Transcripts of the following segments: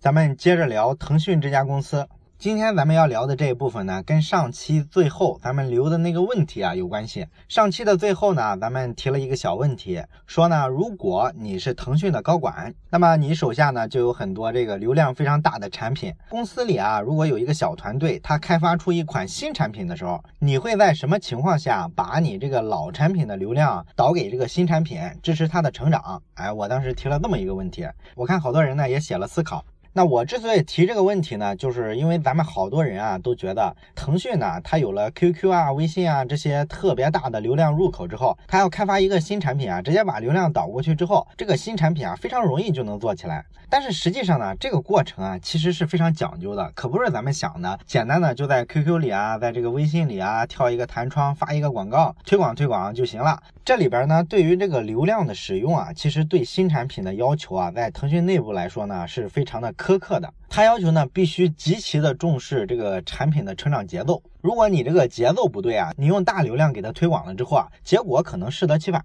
咱们接着聊腾讯这家公司。今天咱们要聊的这一部分呢，跟上期最后咱们留的那个问题啊有关系。上期的最后呢，咱们提了一个小问题，说呢，如果你是腾讯的高管，那么你手下呢就有很多这个流量非常大的产品。公司里啊，如果有一个小团队，他开发出一款新产品的时候，你会在什么情况下把你这个老产品的流量导给这个新产品，支持它的成长？哎，我当时提了这么一个问题，我看好多人呢也写了思考。那我之所以提这个问题呢，就是因为咱们好多人啊都觉得腾讯呢，它有了 QQ 啊、微信啊这些特别大的流量入口之后，它要开发一个新产品啊，直接把流量导过去之后，这个新产品啊非常容易就能做起来。但是实际上呢，这个过程啊其实是非常讲究的，可不是咱们想的简单的就在 QQ 里啊，在这个微信里啊跳一个弹窗发一个广告推广推广就行了。这里边呢，对于这个流量的使用啊，其实对新产品的要求啊，在腾讯内部来说呢，是非常的苛刻的。它要求呢，必须极其的重视这个产品的成长节奏。如果你这个节奏不对啊，你用大流量给它推广了之后啊，结果可能适得其反。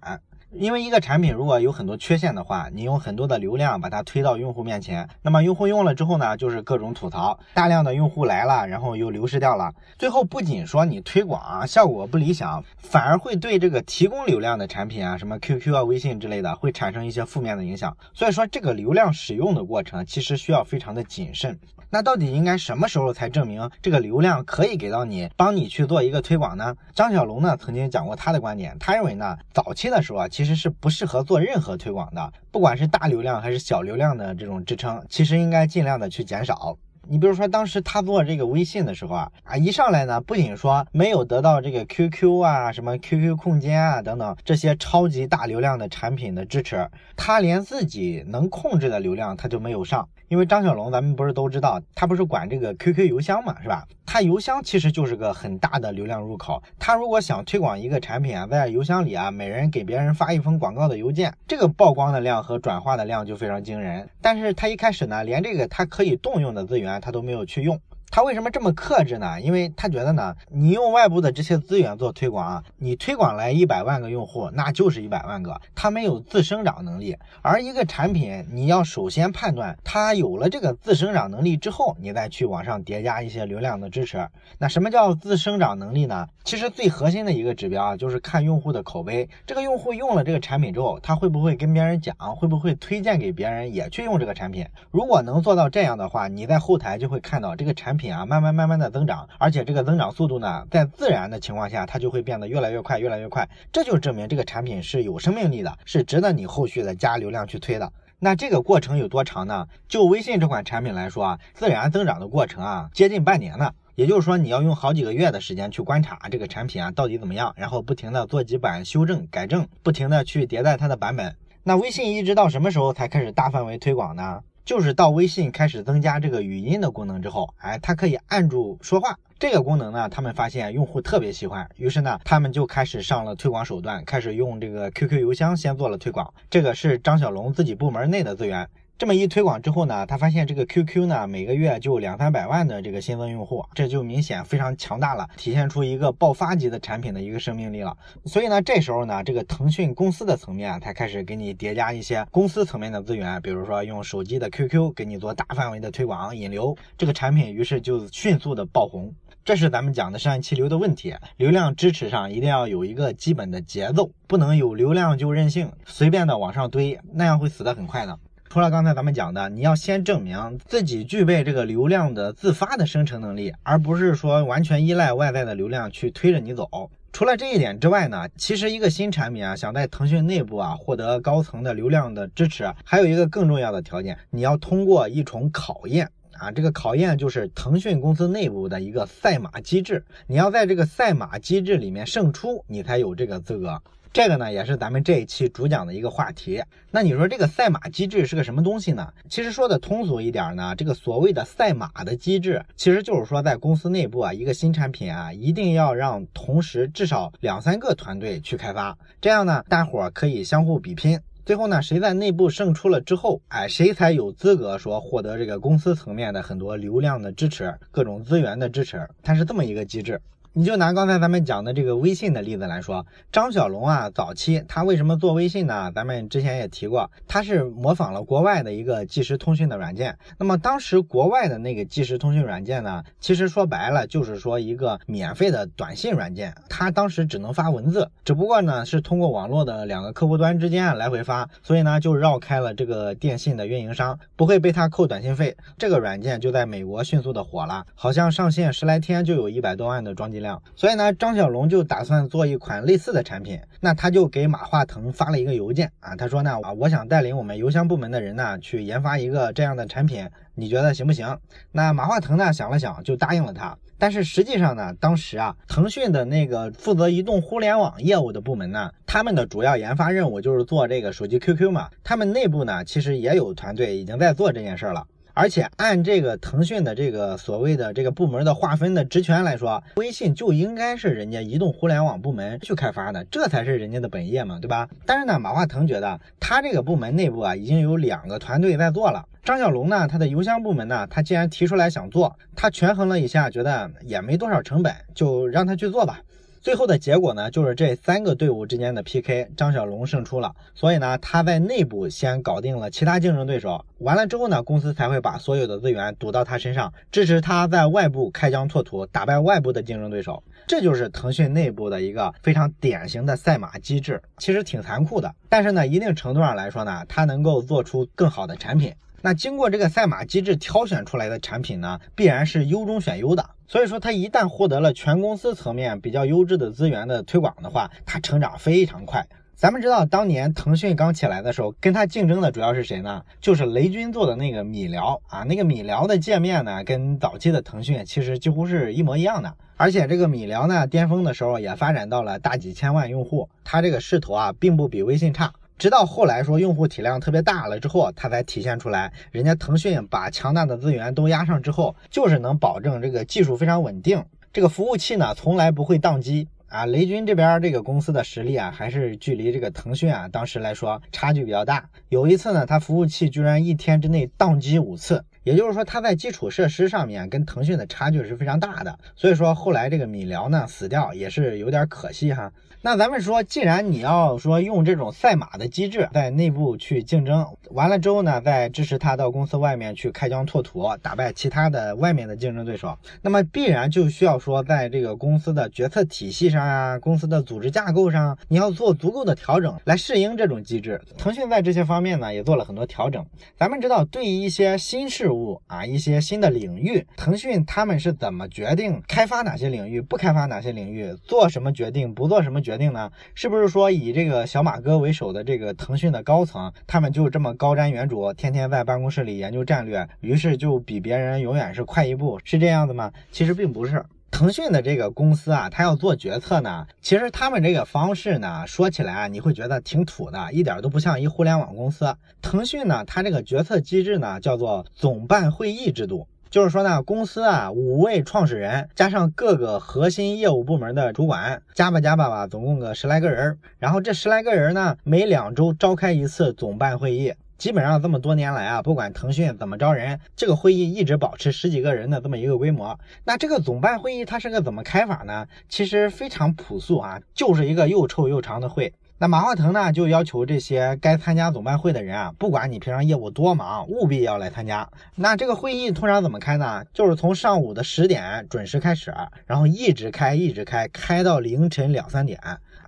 因为一个产品如果有很多缺陷的话，你用很多的流量把它推到用户面前，那么用户用了之后呢，就是各种吐槽，大量的用户来了，然后又流失掉了，最后不仅说你推广啊效果不理想，反而会对这个提供流量的产品啊，什么 QQ 啊、微信之类的，会产生一些负面的影响。所以说这个流量使用的过程其实需要非常的谨慎。那到底应该什么时候才证明这个流量可以给到你，帮你去做一个推广呢？张小龙呢曾经讲过他的观点，他认为呢，早期的时候啊，其实其实是不适合做任何推广的，不管是大流量还是小流量的这种支撑，其实应该尽量的去减少。你比如说，当时他做这个微信的时候啊，啊一上来呢，不仅说没有得到这个 QQ 啊、什么 QQ 空间啊等等这些超级大流量的产品的支持，他连自己能控制的流量他就没有上。因为张小龙，咱们不是都知道，他不是管这个 QQ 邮箱嘛，是吧？他邮箱其实就是个很大的流量入口。他如果想推广一个产品啊，在邮箱里啊，每人给别人发一封广告的邮件，这个曝光的量和转化的量就非常惊人。但是他一开始呢，连这个他可以动用的资源他都没有去用。他为什么这么克制呢？因为他觉得呢，你用外部的这些资源做推广啊，你推广来一百万个用户，那就是一百万个，它没有自生长能力。而一个产品，你要首先判断它有了这个自生长能力之后，你再去往上叠加一些流量的支持。那什么叫自生长能力呢？其实最核心的一个指标啊，就是看用户的口碑。这个用户用了这个产品之后，他会不会跟别人讲，会不会推荐给别人也去用这个产品？如果能做到这样的话，你在后台就会看到这个产品。品啊，慢慢慢慢的增长，而且这个增长速度呢，在自然的情况下，它就会变得越来越快，越来越快。这就证明这个产品是有生命力的，是值得你后续的加流量去推的。那这个过程有多长呢？就微信这款产品来说啊，自然增长的过程啊，接近半年呢。也就是说，你要用好几个月的时间去观察这个产品啊到底怎么样，然后不停的做几版修正改正，不停的去迭代它的版本。那微信一直到什么时候才开始大范围推广呢？就是到微信开始增加这个语音的功能之后，哎，它可以按住说话这个功能呢，他们发现用户特别喜欢，于是呢，他们就开始上了推广手段，开始用这个 QQ 邮箱先做了推广，这个是张小龙自己部门内的资源。这么一推广之后呢，他发现这个 QQ 呢每个月就两三百万的这个新增用户，这就明显非常强大了，体现出一个爆发级的产品的一个生命力了。所以呢，这时候呢，这个腾讯公司的层面才开始给你叠加一些公司层面的资源，比如说用手机的 QQ 给你做大范围的推广引流，这个产品于是就迅速的爆红。这是咱们讲的上一期流的问题，流量支持上一定要有一个基本的节奏，不能有流量就任性，随便的往上堆，那样会死得很快的。除了刚才咱们讲的，你要先证明自己具备这个流量的自发的生成能力，而不是说完全依赖外在的流量去推着你走。除了这一点之外呢，其实一个新产品啊，想在腾讯内部啊获得高层的流量的支持，还有一个更重要的条件，你要通过一重考验啊，这个考验就是腾讯公司内部的一个赛马机制，你要在这个赛马机制里面胜出，你才有这个资格。这个呢，也是咱们这一期主讲的一个话题。那你说这个赛马机制是个什么东西呢？其实说的通俗一点呢，这个所谓的赛马的机制，其实就是说在公司内部啊，一个新产品啊，一定要让同时至少两三个团队去开发，这样呢，大伙可以相互比拼，最后呢，谁在内部胜出了之后，哎，谁才有资格说获得这个公司层面的很多流量的支持，各种资源的支持，它是这么一个机制。你就拿刚才咱们讲的这个微信的例子来说，张小龙啊，早期他为什么做微信呢？咱们之前也提过，他是模仿了国外的一个即时通讯的软件。那么当时国外的那个即时通讯软件呢，其实说白了就是说一个免费的短信软件，它当时只能发文字，只不过呢是通过网络的两个客户端之间来回发，所以呢就绕开了这个电信的运营商，不会被他扣短信费。这个软件就在美国迅速的火了，好像上线十来天就有一百多万的装机。所以呢，张小龙就打算做一款类似的产品。那他就给马化腾发了一个邮件啊，他说呢啊，我想带领我们邮箱部门的人呢去研发一个这样的产品，你觉得行不行？那马化腾呢想了想就答应了他。但是实际上呢，当时啊，腾讯的那个负责移动互联网业务的部门呢，他们的主要研发任务就是做这个手机 QQ 嘛，他们内部呢其实也有团队已经在做这件事了。而且按这个腾讯的这个所谓的这个部门的划分的职权来说，微信就应该是人家移动互联网部门去开发的，这才是人家的本业嘛，对吧？但是呢，马化腾觉得他这个部门内部啊已经有两个团队在做了。张小龙呢，他的邮箱部门呢，他既然提出来想做，他权衡了一下，觉得也没多少成本，就让他去做吧。最后的结果呢，就是这三个队伍之间的 PK，张小龙胜出了。所以呢，他在内部先搞定了其他竞争对手，完了之后呢，公司才会把所有的资源赌到他身上，支持他在外部开疆拓土，打败外部的竞争对手。这就是腾讯内部的一个非常典型的赛马机制，其实挺残酷的。但是呢，一定程度上来说呢，它能够做出更好的产品。那经过这个赛马机制挑选出来的产品呢，必然是优中选优的。所以说，它一旦获得了全公司层面比较优质的资源的推广的话，它成长非常快。咱们知道，当年腾讯刚起来的时候，跟它竞争的主要是谁呢？就是雷军做的那个米聊啊。那个米聊的界面呢，跟早期的腾讯其实几乎是一模一样的。而且这个米聊呢，巅峰的时候也发展到了大几千万用户，它这个势头啊，并不比微信差。直到后来说用户体量特别大了之后，它才体现出来。人家腾讯把强大的资源都压上之后，就是能保证这个技术非常稳定，这个服务器呢从来不会宕机啊。雷军这边这个公司的实力啊，还是距离这个腾讯啊当时来说差距比较大。有一次呢，它服务器居然一天之内宕机五次，也就是说它在基础设施上面跟腾讯的差距是非常大的。所以说后来这个米聊呢死掉也是有点可惜哈。那咱们说，既然你要说用这种赛马的机制在内部去竞争，完了之后呢，再支持他到公司外面去开疆拓土，打败其他的外面的竞争对手，那么必然就需要说，在这个公司的决策体系上啊，公司的组织架构上，你要做足够的调整来适应这种机制。腾讯在这些方面呢，也做了很多调整。咱们知道，对于一些新事物啊，一些新的领域，腾讯他们是怎么决定开发哪些领域，不开发哪些领域，做什么决定，不做什么决。决定呢？是不是说以这个小马哥为首的这个腾讯的高层，他们就这么高瞻远瞩，天天在办公室里研究战略，于是就比别人永远是快一步，是这样子吗？其实并不是。腾讯的这个公司啊，他要做决策呢，其实他们这个方式呢，说起来啊，你会觉得挺土的，一点都不像一互联网公司。腾讯呢，它这个决策机制呢，叫做总办会议制度。就是说呢，公司啊，五位创始人加上各个核心业务部门的主管，加吧加吧吧，总共个十来个人。然后这十来个人呢，每两周召开一次总办会议。基本上这么多年来啊，不管腾讯怎么招人，这个会议一直保持十几个人的这么一个规模。那这个总办会议它是个怎么开法呢？其实非常朴素啊，就是一个又臭又长的会。马化腾呢，就要求这些该参加总办会的人啊，不管你平常业务多忙，务必要来参加。那这个会议通常怎么开呢？就是从上午的十点准时开始，然后一直开，一直开，开到凌晨两三点。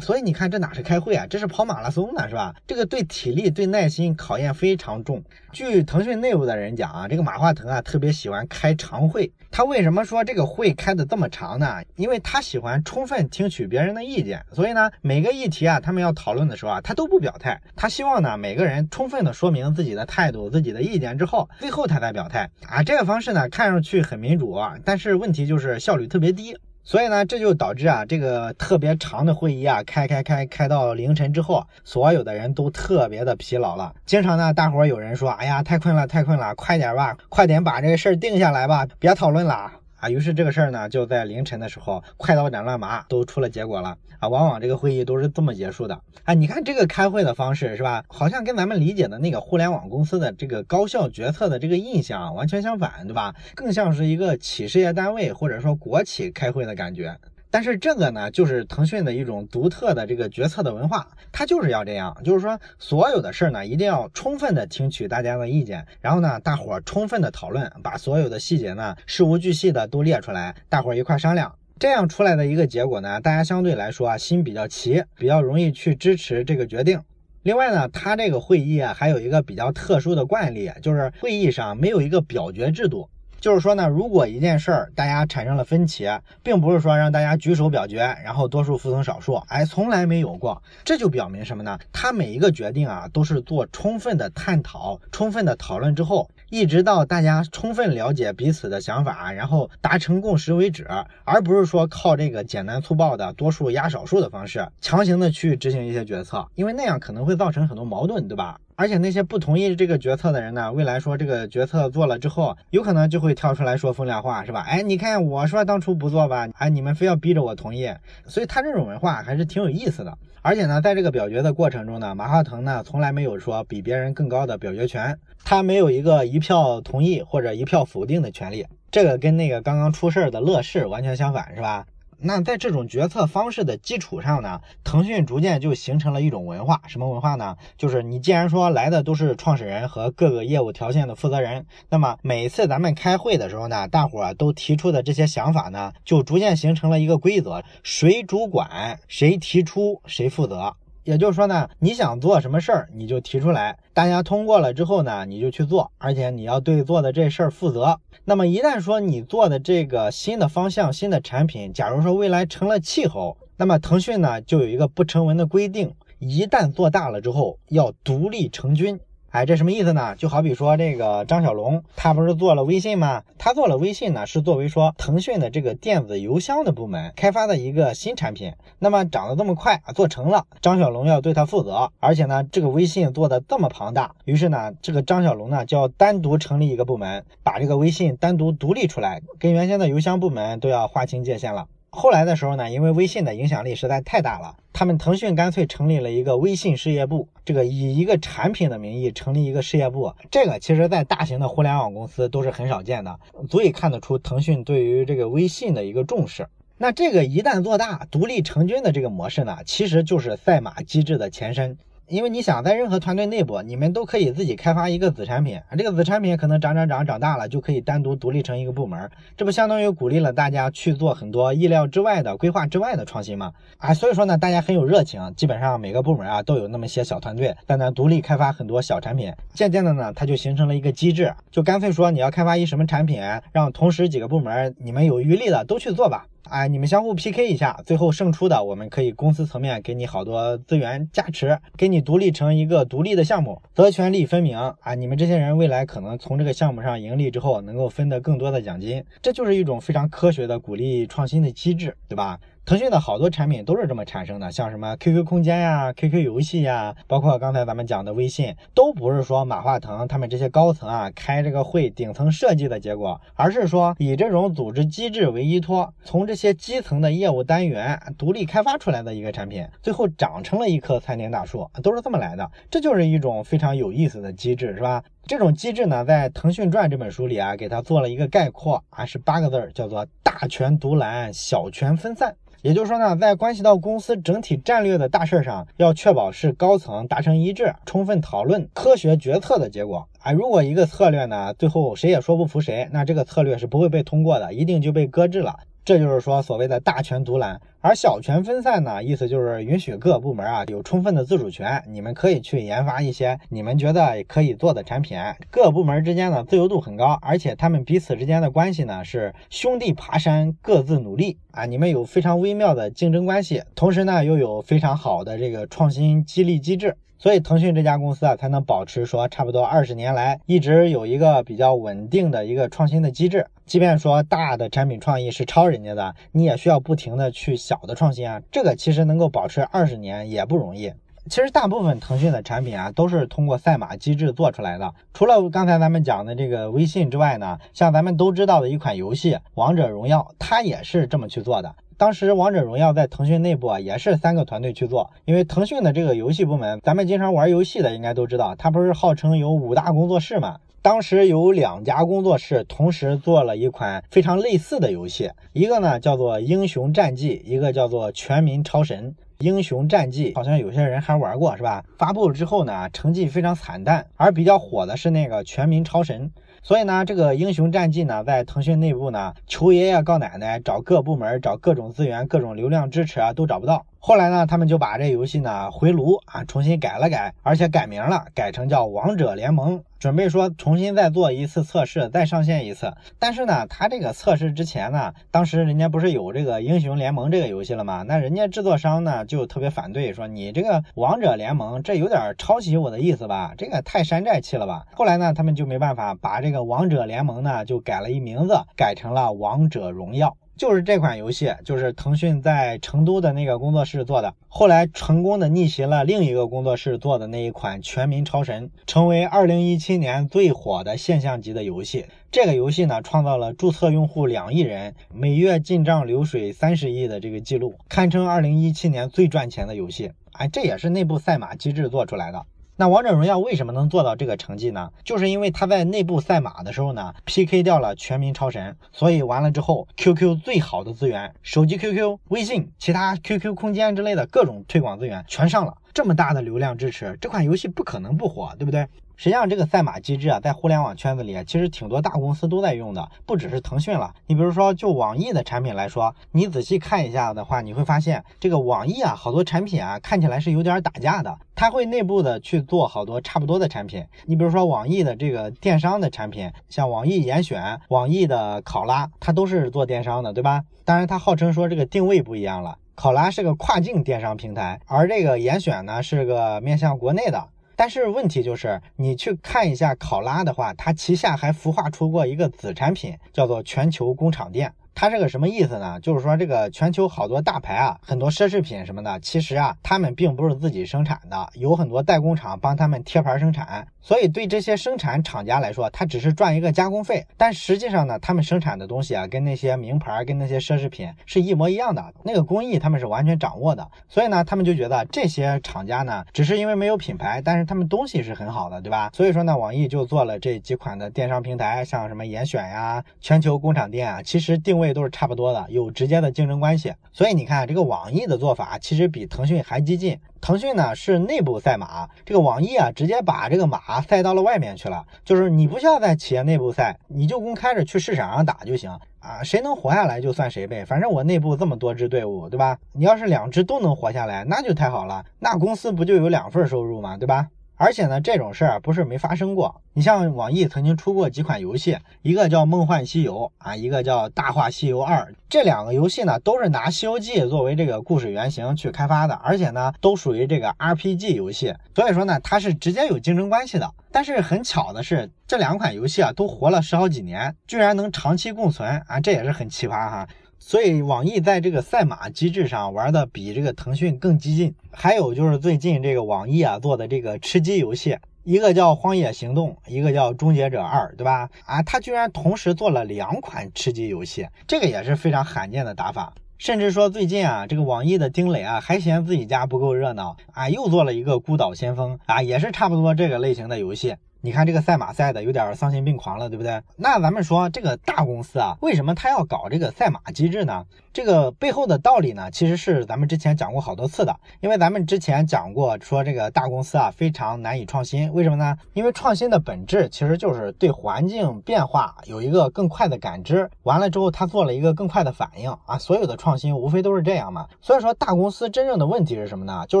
所以你看，这哪是开会啊？这是跑马拉松呢，是吧？这个对体力、对耐心考验非常重。据腾讯内部的人讲啊，这个马化腾啊特别喜欢开长会。他为什么说这个会开的这么长呢？因为他喜欢充分听取别人的意见。所以呢，每个议题啊，他们要讨论的时候啊，他都不表态。他希望呢，每个人充分的说明自己的态度、自己的意见之后，最后他再表态啊。这个方式呢，看上去很民主啊，但是问题就是效率特别低。所以呢，这就导致啊，这个特别长的会议啊，开开开开到凌晨之后，所有的人都特别的疲劳了。经常呢，大伙儿有人说，哎呀，太困了，太困了，快点吧，快点把这个事儿定下来吧，别讨论了。啊，于是这个事儿呢，就在凌晨的时候，快刀斩乱麻都出了结果了啊！往往这个会议都是这么结束的啊！你看这个开会的方式是吧？好像跟咱们理解的那个互联网公司的这个高效决策的这个印象完全相反，对吧？更像是一个企事业单位或者说国企开会的感觉。但是这个呢，就是腾讯的一种独特的这个决策的文化，它就是要这样，就是说所有的事儿呢，一定要充分的听取大家的意见，然后呢，大伙儿充分的讨论，把所有的细节呢，事无巨细的都列出来，大伙儿一块商量，这样出来的一个结果呢，大家相对来说啊，心比较齐，比较容易去支持这个决定。另外呢，他这个会议啊，还有一个比较特殊的惯例，就是会议上没有一个表决制度。就是说呢，如果一件事儿大家产生了分歧，并不是说让大家举手表决，然后多数服从少数，哎，从来没有过。这就表明什么呢？他每一个决定啊，都是做充分的探讨、充分的讨论之后，一直到大家充分了解彼此的想法，然后达成共识为止，而不是说靠这个简单粗暴的多数压少数的方式，强行的去执行一些决策，因为那样可能会造成很多矛盾，对吧？而且那些不同意这个决策的人呢，未来说这个决策做了之后，有可能就会跳出来说风凉话，是吧？哎，你看我说当初不做吧，哎，你们非要逼着我同意，所以他这种文化还是挺有意思的。而且呢，在这个表决的过程中呢，马化腾呢从来没有说比别人更高的表决权，他没有一个一票同意或者一票否定的权利，这个跟那个刚刚出事儿的乐视完全相反，是吧？那在这种决策方式的基础上呢，腾讯逐渐就形成了一种文化，什么文化呢？就是你既然说来的都是创始人和各个业务条线的负责人，那么每次咱们开会的时候呢，大伙儿都提出的这些想法呢，就逐渐形成了一个规则：谁主管，谁提出，谁负责。也就是说呢，你想做什么事儿，你就提出来，大家通过了之后呢，你就去做，而且你要对做的这事儿负责。那么一旦说你做的这个新的方向、新的产品，假如说未来成了气候，那么腾讯呢就有一个不成文的规定，一旦做大了之后，要独立成军。哎，这什么意思呢？就好比说这个张小龙，他不是做了微信吗？他做了微信呢，是作为说腾讯的这个电子邮箱的部门开发的一个新产品。那么长得这么快，做成了，张小龙要对他负责。而且呢，这个微信做的这么庞大，于是呢，这个张小龙呢就要单独成立一个部门，把这个微信单独独立出来，跟原先的邮箱部门都要划清界限了。后来的时候呢，因为微信的影响力实在太大了，他们腾讯干脆成立了一个微信事业部，这个以一个产品的名义成立一个事业部，这个其实在大型的互联网公司都是很少见的，足以看得出腾讯对于这个微信的一个重视。那这个一旦做大，独立成军的这个模式呢，其实就是赛马机制的前身。因为你想在任何团队内部，你们都可以自己开发一个子产品，这个子产品可能长长长长大了，就可以单独独立成一个部门，这不相当于鼓励了大家去做很多意料之外的规划之外的创新吗？啊，所以说呢，大家很有热情，基本上每个部门啊都有那么些小团队在那独立开发很多小产品，渐渐的呢，它就形成了一个机制，就干脆说你要开发一什么产品，让同时几个部门你们有余力的都去做吧。哎，你们相互 PK 一下，最后胜出的，我们可以公司层面给你好多资源加持，给你独立成一个独立的项目，责权利分明啊！你们这些人未来可能从这个项目上盈利之后，能够分得更多的奖金，这就是一种非常科学的鼓励创新的机制，对吧？腾讯的好多产品都是这么产生的，像什么 QQ 空间呀、QQ 游戏呀，包括刚才咱们讲的微信，都不是说马化腾他们这些高层啊开这个会顶层设计的结果，而是说以这种组织机制为依托，从这些基层的业务单元独立开发出来的一个产品，最后长成了一棵参天大树，都是这么来的。这就是一种非常有意思的机制，是吧？这种机制呢，在《腾讯传》这本书里啊，给它做了一个概括啊，是八个字儿，叫做大权独揽，小权分散。也就是说呢，在关系到公司整体战略的大事上，要确保是高层达成一致、充分讨论、科学决策的结果。啊，如果一个策略呢，最后谁也说不服谁，那这个策略是不会被通过的，一定就被搁置了。这就是说所谓的大权独揽，而小权分散呢，意思就是允许各部门啊有充分的自主权，你们可以去研发一些你们觉得可以做的产品，各部门之间的自由度很高，而且他们彼此之间的关系呢是兄弟爬山，各自努力。啊，你们有非常微妙的竞争关系，同时呢又有非常好的这个创新激励机制。所以腾讯这家公司啊，才能保持说差不多二十年来一直有一个比较稳定的一个创新的机制。即便说大的产品创意是抄人家的，你也需要不停的去小的创新啊。这个其实能够保持二十年也不容易。其实大部分腾讯的产品啊，都是通过赛马机制做出来的。除了刚才咱们讲的这个微信之外呢，像咱们都知道的一款游戏《王者荣耀》，它也是这么去做的。当时王者荣耀在腾讯内部啊，也是三个团队去做，因为腾讯的这个游戏部门，咱们经常玩游戏的应该都知道，它不是号称有五大工作室嘛？当时有两家工作室同时做了一款非常类似的游戏，一个呢叫做《英雄战记》，一个叫做《全民超神》。英雄战记好像有些人还玩过，是吧？发布了之后呢，成绩非常惨淡，而比较火的是那个全民超神。所以呢，这个英雄战记呢，在腾讯内部呢，求爷爷告奶奶，找各部门，找各种资源、各种流量支持啊，都找不到。后来呢，他们就把这游戏呢回炉啊，重新改了改，而且改名了，改成叫王者联盟，准备说重新再做一次测试，再上线一次。但是呢，他这个测试之前呢，当时人家不是有这个英雄联盟这个游戏了吗？那人家制作商呢就特别反对，说你这个王者联盟这有点抄袭我的意思吧？这个太山寨气了吧？后来呢，他们就没办法把这个王者联盟呢就改了一名字，改成了王者荣耀。就是这款游戏，就是腾讯在成都的那个工作室做的，后来成功的逆袭了另一个工作室做的那一款《全民超神》，成为二零一七年最火的现象级的游戏。这个游戏呢，创造了注册用户两亿人，每月进账流水三十亿的这个记录，堪称二零一七年最赚钱的游戏。哎，这也是内部赛马机制做出来的。那王者荣耀为什么能做到这个成绩呢？就是因为他在内部赛马的时候呢，PK 掉了全民超神，所以完了之后，QQ 最好的资源，手机 QQ、微信、其他 QQ 空间之类的各种推广资源全上了，这么大的流量支持，这款游戏不可能不火，对不对？实际上，这个赛马机制啊，在互联网圈子里啊，其实挺多大公司都在用的，不只是腾讯了。你比如说，就网易的产品来说，你仔细看一下的话，你会发现这个网易啊，好多产品啊，看起来是有点打架的。它会内部的去做好多差不多的产品。你比如说，网易的这个电商的产品，像网易严选、网易的考拉，它都是做电商的，对吧？当然，它号称说这个定位不一样了，考拉是个跨境电商平台，而这个严选呢，是个面向国内的。但是问题就是，你去看一下考拉的话，它旗下还孵化出过一个子产品，叫做全球工厂店。它是个什么意思呢？就是说这个全球好多大牌啊，很多奢侈品什么的，其实啊，他们并不是自己生产的，有很多代工厂帮他们贴牌生产。所以对这些生产厂家来说，他只是赚一个加工费。但实际上呢，他们生产的东西啊，跟那些名牌、跟那些奢侈品是一模一样的，那个工艺他们是完全掌握的。所以呢，他们就觉得这些厂家呢，只是因为没有品牌，但是他们东西是很好的，对吧？所以说呢，网易就做了这几款的电商平台，像什么严选呀、全球工厂店啊，其实定位。都是差不多的，有直接的竞争关系。所以你看，这个网易的做法其实比腾讯还激进。腾讯呢是内部赛马，这个网易啊直接把这个马赛到了外面去了。就是你不需要在企业内部赛，你就公开着去市场上打就行啊。谁能活下来就算谁呗，反正我内部这么多支队伍，对吧？你要是两支都能活下来，那就太好了，那公司不就有两份收入吗？对吧？而且呢，这种事儿不是没发生过。你像网易曾经出过几款游戏，一个叫《梦幻西游》啊，一个叫《大话西游二》。这两个游戏呢，都是拿《西游记》作为这个故事原型去开发的，而且呢，都属于这个 RPG 游戏。所以说呢，它是直接有竞争关系的。但是很巧的是，这两款游戏啊，都活了十好几年，居然能长期共存啊，这也是很奇葩哈。所以网易在这个赛马机制上玩的比这个腾讯更激进。还有就是最近这个网易啊做的这个吃鸡游戏，一个叫《荒野行动》，一个叫《终结者二》，对吧？啊，他居然同时做了两款吃鸡游戏，这个也是非常罕见的打法。甚至说最近啊，这个网易的丁磊啊还嫌自己家不够热闹啊，又做了一个《孤岛先锋》啊，也是差不多这个类型的游戏。你看这个赛马赛的有点丧心病狂了，对不对？那咱们说这个大公司啊，为什么他要搞这个赛马机制呢？这个背后的道理呢，其实是咱们之前讲过好多次的。因为咱们之前讲过，说这个大公司啊非常难以创新，为什么呢？因为创新的本质其实就是对环境变化有一个更快的感知，完了之后他做了一个更快的反应啊。所有的创新无非都是这样嘛。所以说大公司真正的问题是什么呢？就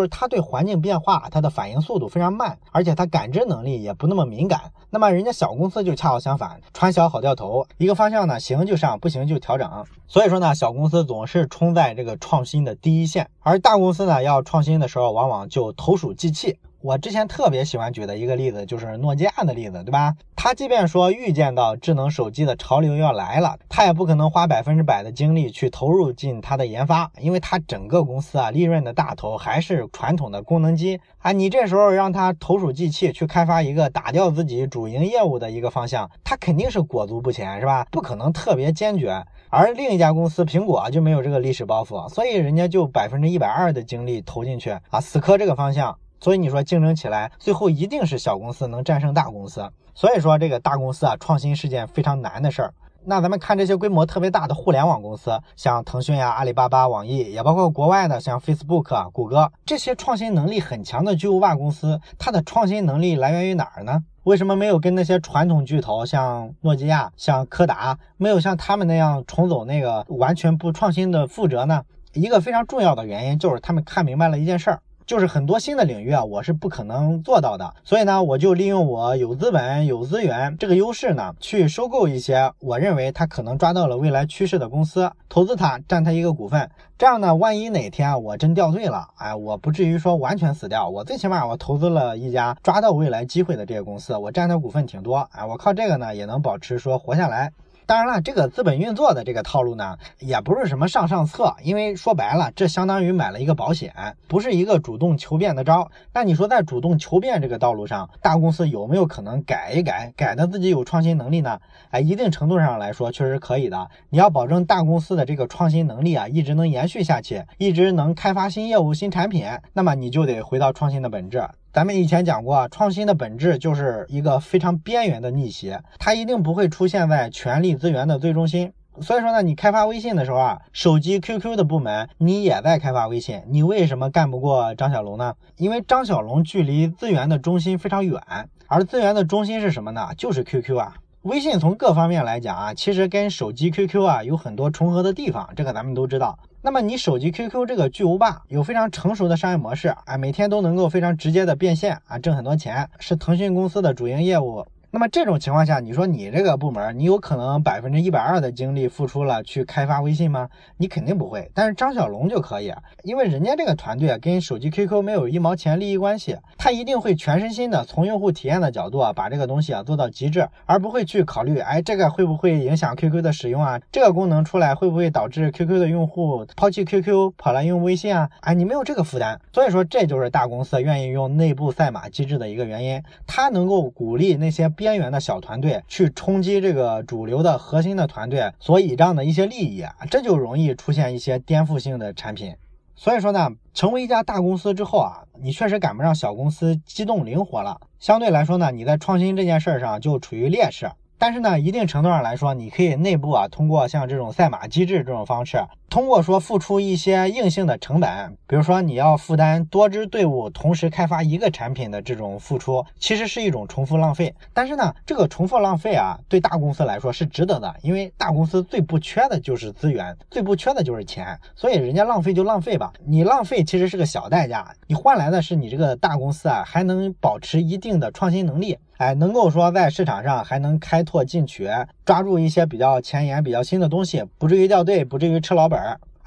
是他对环境变化它的反应速度非常慢，而且它感知能力也不那么。敏感，那么人家小公司就恰好相反，船小好掉头，一个方向呢行就上，不行就调整。所以说呢，小公司总是冲在这个创新的第一线，而大公司呢要创新的时候，往往就投鼠忌器。我之前特别喜欢举的一个例子就是诺基亚的例子，对吧？他即便说预见到智能手机的潮流要来了，他也不可能花百分之百的精力去投入进它的研发，因为他整个公司啊利润的大头还是传统的功能机啊。你这时候让他投鼠忌器去开发一个打掉自己主营业务的一个方向，他肯定是裹足不前，是吧？不可能特别坚决。而另一家公司苹果就没有这个历史包袱，所以人家就百分之一百二的精力投进去啊，死磕这个方向。所以你说竞争起来，最后一定是小公司能战胜大公司。所以说这个大公司啊，创新是件非常难的事儿。那咱们看这些规模特别大的互联网公司，像腾讯呀、阿里巴巴、网易，也包括国外的像 Facebook、谷歌这些创新能力很强的巨无霸公司，它的创新能力来源于哪儿呢？为什么没有跟那些传统巨头像诺基亚、像柯达，没有像他们那样重走那个完全不创新的覆辙呢？一个非常重要的原因就是他们看明白了一件事儿。就是很多新的领域啊，我是不可能做到的，所以呢，我就利用我有资本、有资源这个优势呢，去收购一些我认为他可能抓到了未来趋势的公司，投资它，占它一个股份。这样呢，万一哪天我真掉队了，哎，我不至于说完全死掉，我最起码我投资了一家抓到未来机会的这个公司，我占的股份挺多，哎，我靠这个呢，也能保持说活下来。当然了，这个资本运作的这个套路呢，也不是什么上上策，因为说白了，这相当于买了一个保险，不是一个主动求变的招。那你说在主动求变这个道路上，大公司有没有可能改一改，改的自己有创新能力呢？哎，一定程度上来说，确实可以的。你要保证大公司的这个创新能力啊，一直能延续下去，一直能开发新业务、新产品，那么你就得回到创新的本质。咱们以前讲过，创新的本质就是一个非常边缘的逆袭，它一定不会出现在权力资源的最中心。所以说呢，你开发微信的时候啊，手机 QQ 的部门你也在开发微信，你为什么干不过张小龙呢？因为张小龙距离资源的中心非常远，而资源的中心是什么呢？就是 QQ 啊。微信从各方面来讲啊，其实跟手机 QQ 啊有很多重合的地方，这个咱们都知道。那么你手机 QQ 这个巨无霸有非常成熟的商业模式啊，每天都能够非常直接的变现啊，挣很多钱，是腾讯公司的主营业务。那么这种情况下，你说你这个部门，你有可能百分之一百二的精力付出了去开发微信吗？你肯定不会。但是张小龙就可以，因为人家这个团队啊，跟手机 QQ 没有一毛钱利益关系，他一定会全身心的从用户体验的角度啊，把这个东西啊做到极致，而不会去考虑，哎，这个会不会影响 QQ 的使用啊？这个功能出来会不会导致 QQ 的用户抛弃 QQ 跑来用微信啊？哎，你没有这个负担。所以说，这就是大公司愿意用内部赛马机制的一个原因，它能够鼓励那些。边缘的小团队去冲击这个主流的核心的团队所倚仗的一些利益啊，这就容易出现一些颠覆性的产品。所以说呢，成为一家大公司之后啊，你确实赶不上小公司机动灵活了。相对来说呢，你在创新这件事上就处于劣势。但是呢，一定程度上来说，你可以内部啊，通过像这种赛马机制这种方式。通过说付出一些硬性的成本，比如说你要负担多支队伍同时开发一个产品的这种付出，其实是一种重复浪费。但是呢，这个重复浪费啊，对大公司来说是值得的，因为大公司最不缺的就是资源，最不缺的就是钱，所以人家浪费就浪费吧。你浪费其实是个小代价，你换来的是你这个大公司啊还能保持一定的创新能力，哎，能够说在市场上还能开拓进取，抓住一些比较前沿、比较新的东西，不至于掉队，不至于吃老本。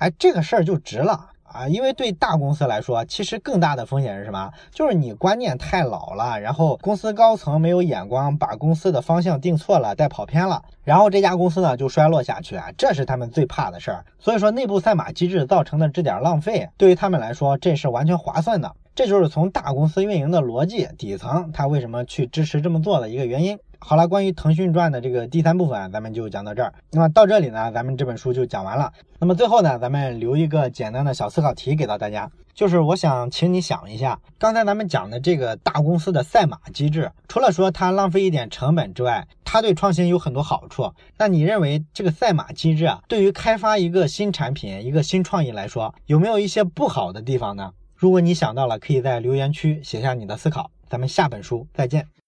哎，这个事儿就值了啊！因为对大公司来说，其实更大的风险是什么？就是你观念太老了，然后公司高层没有眼光，把公司的方向定错了，带跑偏了，然后这家公司呢就衰落下去啊！这是他们最怕的事儿。所以说，内部赛马机制造成的这点浪费，对于他们来说，这是完全划算的。这就是从大公司运营的逻辑底层，他为什么去支持这么做的一个原因。好了，关于腾讯传的这个第三部分，咱们就讲到这儿。那么到这里呢，咱们这本书就讲完了。那么最后呢，咱们留一个简单的小思考题给到大家，就是我想请你想一下，刚才咱们讲的这个大公司的赛马机制，除了说它浪费一点成本之外，它对创新有很多好处。那你认为这个赛马机制啊，对于开发一个新产品、一个新创意来说，有没有一些不好的地方呢？如果你想到了，可以在留言区写下你的思考。咱们下本书再见。